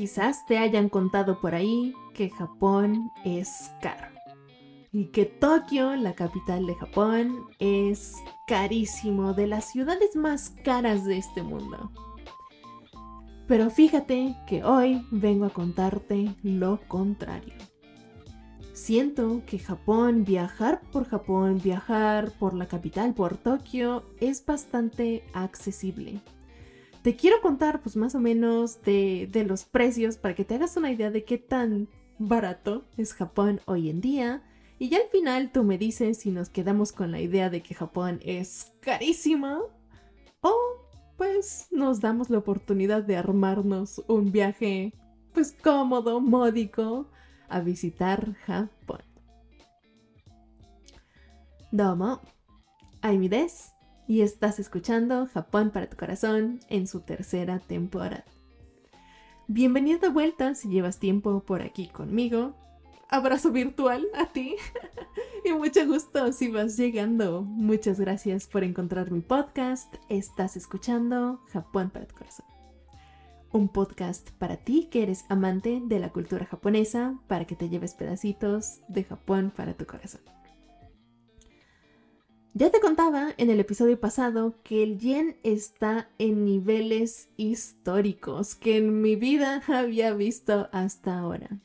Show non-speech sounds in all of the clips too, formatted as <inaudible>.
quizás te hayan contado por ahí que Japón es caro. Y que Tokio, la capital de Japón, es carísimo, de las ciudades más caras de este mundo. Pero fíjate que hoy vengo a contarte lo contrario. Siento que Japón, viajar por Japón, viajar por la capital, por Tokio, es bastante accesible. Te quiero contar pues más o menos de, de los precios para que te hagas una idea de qué tan barato es Japón hoy en día y ya al final tú me dices si nos quedamos con la idea de que Japón es carísimo o pues nos damos la oportunidad de armarnos un viaje pues cómodo, módico a visitar Japón. Domo, Aimides y estás escuchando Japón para tu corazón en su tercera temporada. Bienvenido de vuelta si llevas tiempo por aquí conmigo abrazo virtual a ti. <laughs> y mucho gusto si vas llegando. Muchas gracias por encontrar mi podcast. Estás escuchando Japón para tu corazón. Un podcast para ti que eres amante de la cultura japonesa, para que te lleves pedacitos de Japón para tu corazón. Ya te contaba en el episodio pasado que el yen está en niveles históricos que en mi vida <laughs> había visto hasta ahora.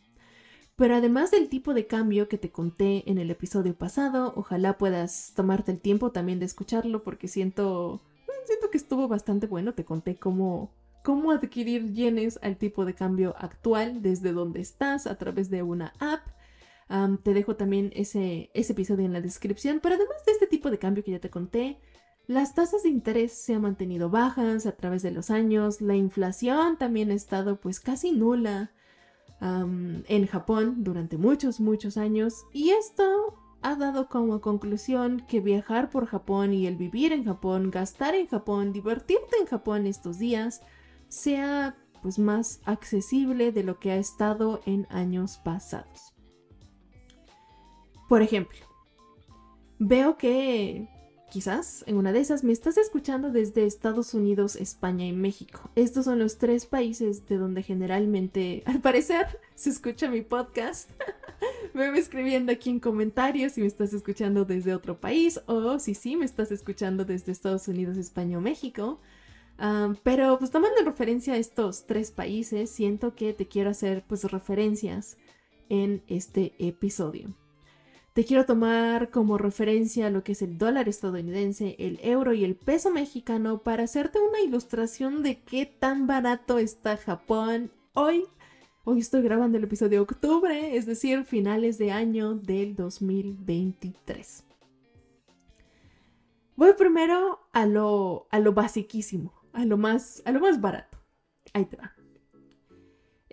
Pero además del tipo de cambio que te conté en el episodio pasado, ojalá puedas tomarte el tiempo también de escucharlo porque siento, siento que estuvo bastante bueno. Te conté cómo, cómo adquirir yenes al tipo de cambio actual desde donde estás a través de una app. Te dejo también ese, episodio en la descripción. Pero además de este tipo de cambio que ya te conté, las tasas de interés se han mantenido bajas a través de los años. La inflación también ha estado pues casi nula en Japón durante muchos, muchos años y esto ha dado como conclusión que viajar por Japón y el vivir en Japón, gastar en Japón, divertirte en Japón estos días sea pues más accesible de lo que ha estado en años pasados. Por ejemplo, veo que Quizás en una de esas me estás escuchando desde Estados Unidos, España y México. Estos son los tres países de donde generalmente, <laughs> al parecer, se escucha mi podcast. <laughs> me escribiendo aquí en comentarios si me estás escuchando desde otro país o si sí me estás escuchando desde Estados Unidos, España o México. Ah, pero pues tomando en referencia a estos tres países, siento que te quiero hacer pues referencias en este episodio. Te quiero tomar como referencia lo que es el dólar estadounidense, el euro y el peso mexicano para hacerte una ilustración de qué tan barato está Japón hoy. Hoy estoy grabando el episodio de octubre, es decir, finales de año del 2023. Voy primero a lo, a lo basiquísimo, a lo, más, a lo más barato. Ahí te va.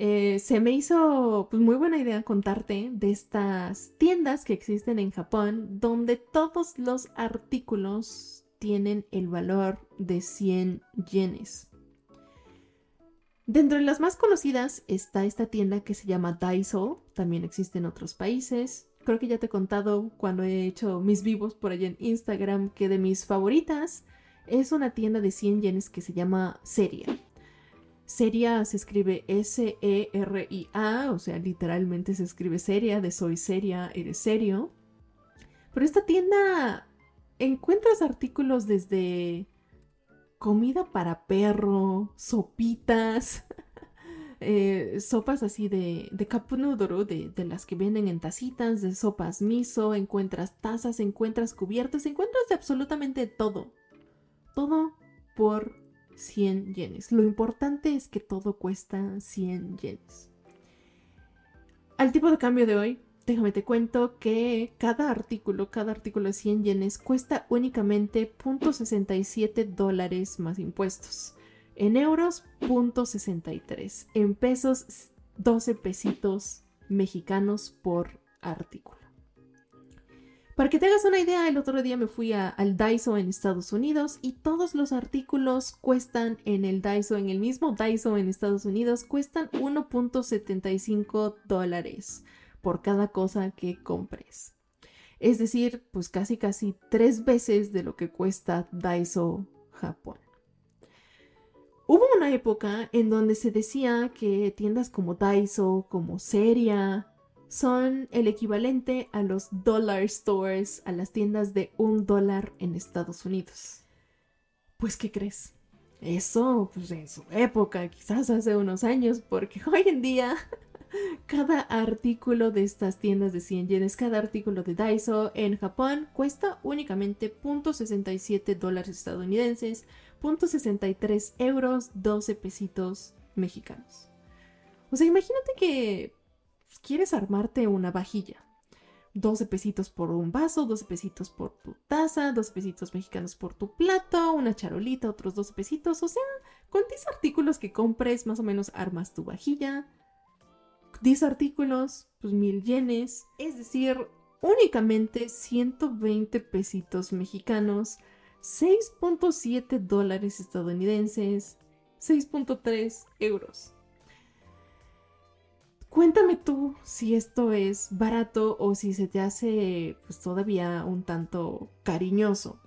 Eh, se me hizo pues, muy buena idea contarte de estas tiendas que existen en Japón donde todos los artículos tienen el valor de 100 yenes. Dentro de las más conocidas está esta tienda que se llama Daiso, también existe en otros países. Creo que ya te he contado cuando he hecho mis vivos por allá en Instagram que de mis favoritas es una tienda de 100 yenes que se llama Seria. Seria se escribe S-E-R-I-A, o sea, literalmente se escribe seria, de soy seria, eres serio. Pero esta tienda encuentras artículos desde comida para perro, sopitas, <laughs> eh, sopas así de, de de, de, las que vienen en tacitas, de sopas miso, encuentras tazas, encuentras cubiertos, encuentras de absolutamente todo. Todo por 100 yenes. Lo importante es que todo cuesta 100 yenes. Al tipo de cambio de hoy, déjame te cuento que cada artículo, cada artículo de 100 yenes cuesta únicamente 0.67 dólares más impuestos. En euros, 0.63. En pesos, 12 pesitos mexicanos por artículo. Para que te hagas una idea, el otro día me fui al Daiso en Estados Unidos y todos los artículos cuestan en el Daiso, en el mismo Daiso en Estados Unidos, cuestan 1.75 dólares por cada cosa que compres. Es decir, pues casi casi tres veces de lo que cuesta Daiso Japón. Hubo una época en donde se decía que tiendas como Daiso, como Seria, son el equivalente a los dollar stores, a las tiendas de un dólar en Estados Unidos. Pues, ¿qué crees? Eso, pues en su época, quizás hace unos años, porque <laughs> hoy en día <laughs> cada artículo de estas tiendas de 100 yenes, cada artículo de Daiso en Japón cuesta únicamente .67 dólares estadounidenses, .63 euros, 12 pesitos mexicanos. O sea, imagínate que quieres armarte una vajilla. 12 pesitos por un vaso, 12 pesitos por tu taza, 12 pesitos mexicanos por tu plato, una charolita, otros 12 pesitos. O sea, con 10 artículos que compres, más o menos armas tu vajilla. 10 artículos, pues mil yenes. Es decir, únicamente 120 pesitos mexicanos, 6.7 dólares estadounidenses, 6.3 euros. Cuéntame tú si esto es barato o si se te hace pues todavía un tanto cariñoso.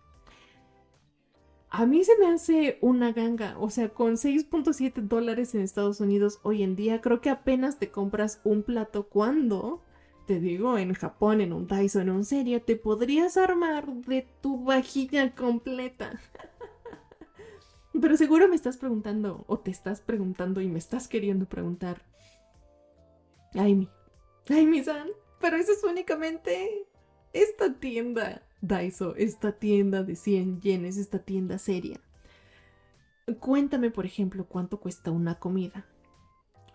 A mí se me hace una ganga, o sea, con 6.7 dólares en Estados Unidos hoy en día creo que apenas te compras un plato cuando, te digo, en Japón, en un Daiso, en un serie, te podrías armar de tu vajilla completa. <laughs> Pero seguro me estás preguntando, o te estás preguntando y me estás queriendo preguntar, Ay, mi san, pero eso es únicamente esta tienda Daiso, esta tienda de 100 yenes, esta tienda seria. Cuéntame, por ejemplo, cuánto cuesta una comida.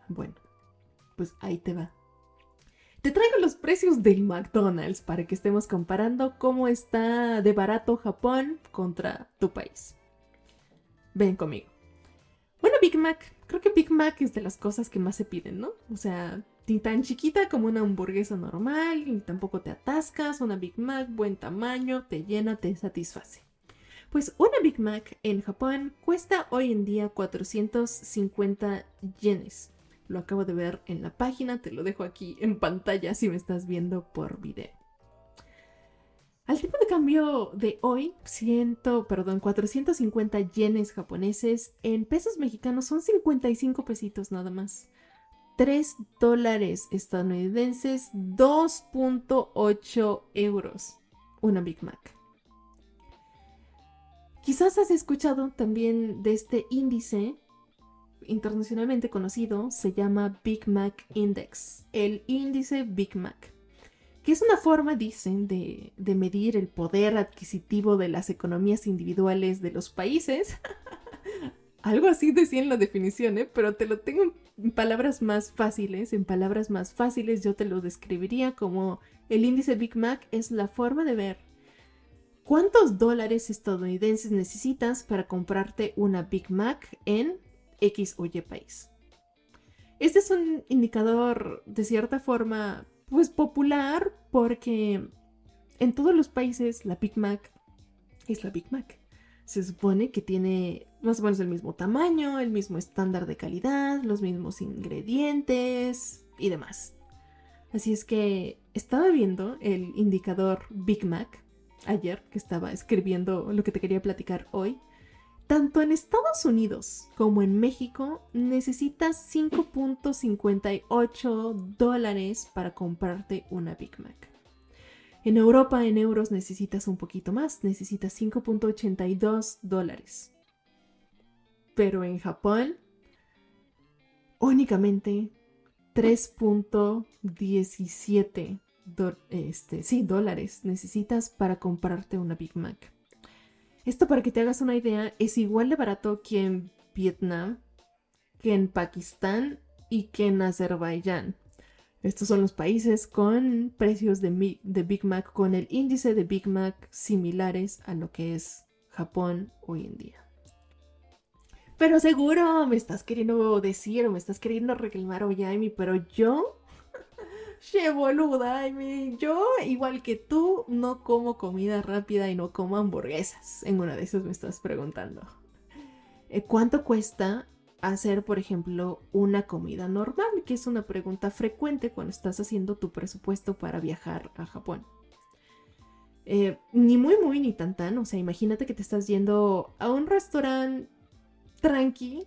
Bueno, pues ahí te va. Te traigo los precios del McDonald's para que estemos comparando cómo está de barato Japón contra tu país. Ven conmigo. Bueno, Big Mac. Creo que Big Mac es de las cosas que más se piden, ¿no? O sea, ni tan chiquita como una hamburguesa normal, ni tampoco te atascas, una Big Mac, buen tamaño, te llena, te satisface. Pues una Big Mac en Japón cuesta hoy en día 450 yenes. Lo acabo de ver en la página, te lo dejo aquí en pantalla si me estás viendo por video. Al tipo de cambio de hoy, 100, perdón, 450 yenes japoneses en pesos mexicanos son 55 pesitos nada más. 3 dólares estadounidenses, 2.8 euros. Una Big Mac. Quizás has escuchado también de este índice internacionalmente conocido, se llama Big Mac Index, el índice Big Mac, que es una forma, dicen, de, de medir el poder adquisitivo de las economías individuales de los países <laughs> Algo así decía en la definición, ¿eh? pero te lo tengo en palabras más fáciles. En palabras más fáciles yo te lo describiría como el índice Big Mac es la forma de ver cuántos dólares estadounidenses necesitas para comprarte una Big Mac en X o Y país. Este es un indicador de cierta forma pues popular porque en todos los países la Big Mac es la Big Mac se supone que tiene más o menos el mismo tamaño, el mismo estándar de calidad, los mismos ingredientes y demás. Así es que estaba viendo el indicador Big Mac ayer, que estaba escribiendo lo que te quería platicar hoy. Tanto en Estados Unidos como en México necesitas 5.58 dólares para comprarte una Big Mac. En Europa en euros necesitas un poquito más, necesitas 5.82 dólares. Pero en Japón únicamente 3.17 este, sí, dólares necesitas para comprarte una Big Mac. Esto para que te hagas una idea es igual de barato que en Vietnam, que en Pakistán y que en Azerbaiyán. Estos son los países con precios de, Big Mac, con el índice de Big Mac similares a lo que es Japón hoy en día. Pero seguro me estás queriendo decir o me estás queriendo reclamar, oye, Amy, pero yo, <laughs> che boluda, Amy, yo, igual que tú, no como comida rápida y no como hamburguesas. En una de esas me estás preguntando. Eh, ¿Cuánto cuesta hacer, por ejemplo, una comida normal, que es una pregunta frecuente cuando estás haciendo tu presupuesto para viajar a Japón. Eh, ni muy, muy, ni tan tan. O sea, imagínate que te estás yendo a un restaurante tranqui,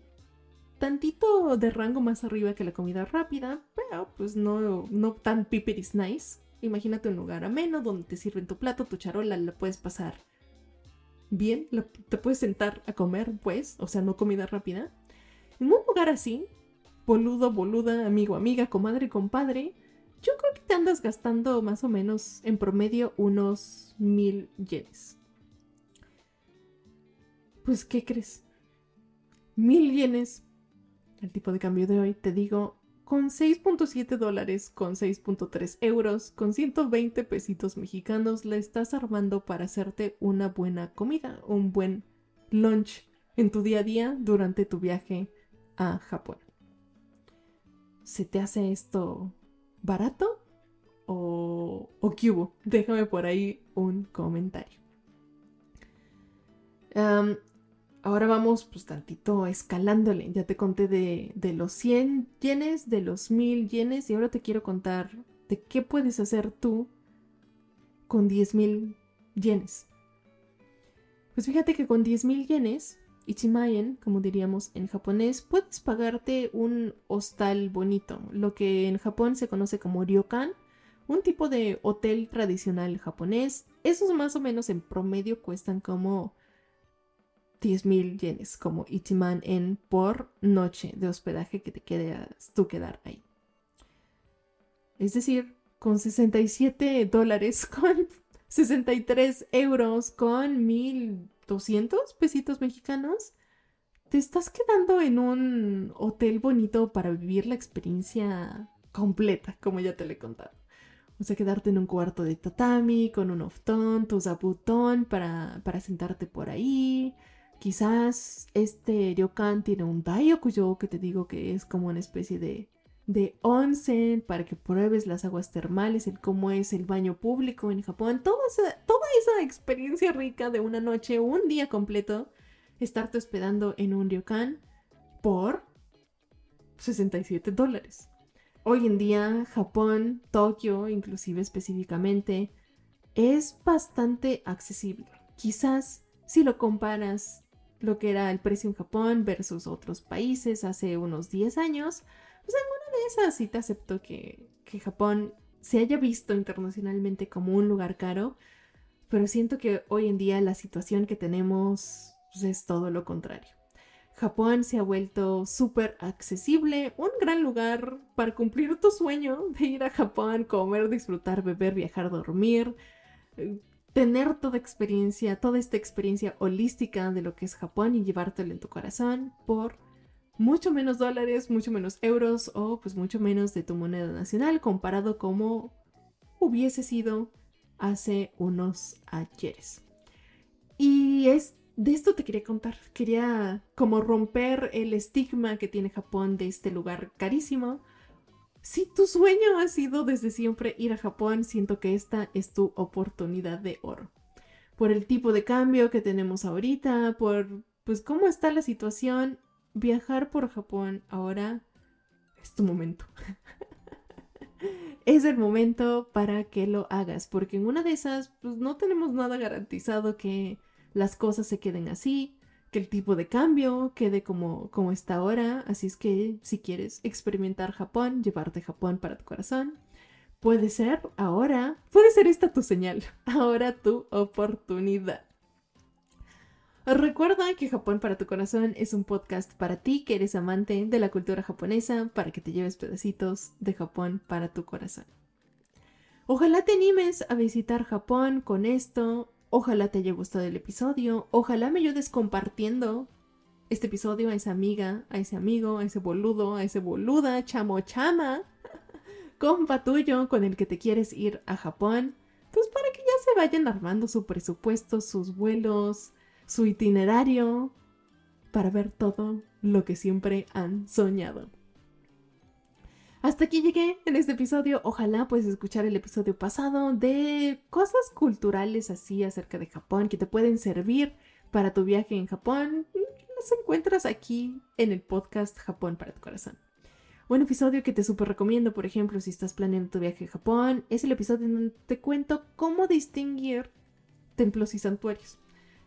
tantito de rango más arriba que la comida rápida, pero pues no, no tan piperis nice. Imagínate un lugar ameno donde te sirven tu plato, tu charola, la puedes pasar bien, te puedes sentar a comer, pues, o sea, no comida rápida. En un lugar así, boludo, boluda, amigo, amiga, comadre, compadre, yo creo que te andas gastando más o menos en promedio unos mil yenes. Pues, ¿qué crees? Mil yenes, el tipo de cambio de hoy, te digo, con 6.7 dólares, con 6.3 euros, con 120 pesitos mexicanos, le estás armando para hacerte una buena comida, un buen lunch en tu día a día durante tu viaje a Japón. ¿Se te hace esto barato o, o qué hubo? <laughs> Déjame por ahí un comentario. ahora vamos pues tantito escalándole. Ya te conté de, los 100 yenes, de los 1000 yenes y ahora te quiero contar de qué puedes hacer tú con 10.000 yenes. Pues fíjate que con 10.000 yenes Ichimaen, como diríamos en japonés, puedes pagarte un hostal bonito, lo que en Japón se conoce como ryokan, un tipo de hotel tradicional japonés. Esos más o menos en promedio cuestan como 10.000 yenes, como Ichiman en por noche de hospedaje que te quedas tú quedar ahí. Es decir, con 67 dólares, <laughs> con 63 euros, con 1000 200 pesitos mexicanos, te estás quedando en un hotel bonito para vivir la experiencia completa, como ya te le he contado. O sea, quedarte en un cuarto de tatami con un oftón, tu zabutón para, para sentarte por ahí. Quizás este ryokan tiene un daiokuyo que te digo que es como una especie de, de onsen para que pruebes las aguas termales, el cómo es el baño público en Japón. Toda esa, toda esa experiencia rica de una noche, un día completo, estarte hospedando en un ryokan por 67 dólares. Hoy en día, Japón, Tokio, inclusive específicamente, es bastante accesible. Quizás si lo comparas lo que era el precio en Japón versus otros países hace unos 10 años, pues de esas sí te acepto que, que Japón se haya visto internacionalmente como un lugar caro, pero siento que hoy en día la situación que tenemos pues, es todo lo contrario. Japón se ha vuelto súper accesible, un gran lugar para cumplir tu sueño de ir a Japón, comer, disfrutar, beber, viajar, dormir, eh, tener toda experiencia, toda esta experiencia holística de lo que es Japón y llevártelo en tu corazón por mucho menos dólares, mucho menos euros o pues mucho menos de tu moneda nacional comparado como hubiese sido hace unos ayeres. Y es de esto te quería contar. Quería como romper el estigma que tiene Japón de este lugar carísimo. Si tu sueño ha sido desde siempre ir a Japón, siento que esta es tu oportunidad de oro. Por el tipo de cambio que tenemos ahorita, por pues cómo está la situación, viajar por Japón ahora es tu momento. <laughs> es el momento para que lo hagas, porque en una de esas, pues no tenemos nada garantizado que las cosas se queden así, que el tipo de cambio quede como, como está ahora, así es que si quieres experimentar Japón, llevarte Japón para tu corazón, puede ser ahora, puede ser esta tu señal, <laughs> ahora tu oportunidad. Recuerda que Japón para tu corazón es un podcast para ti que eres amante de la cultura japonesa, para que te lleves pedacitos de Japón para tu corazón. Ojalá te animes a visitar Japón con esto, ojalá te haya gustado el episodio, ojalá me ayudes compartiendo este episodio a esa amiga, a ese amigo, a ese boludo, a ese boluda, chamo chama, <laughs> compa tuyo con el que te quieres ir a Japón, pues para que ya se vayan armando su presupuesto, sus vuelos, su itinerario para ver todo lo que siempre han soñado. Hasta aquí llegué en este episodio. Ojalá puedes escuchar el episodio pasado de cosas culturales así acerca de Japón que te pueden servir para tu viaje en Japón. Los encuentras aquí en el podcast Japón para tu corazón. Un episodio que te súper recomiendo, por ejemplo, si estás planeando tu viaje a Japón, es el episodio en donde te cuento cómo distinguir templos y santuarios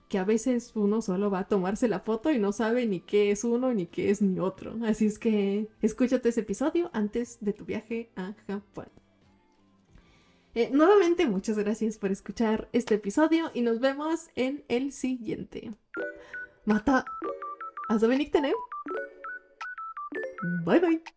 que a veces uno solo va a tomarse la foto y no sabe ni qué es uno ni qué es ni otro. Así es que escúchate ese episodio antes de tu viaje a Japón. Eh, nuevamente, muchas gracias por escuchar este episodio y nos vemos en el siguiente. Mata. Hasta Bye bye.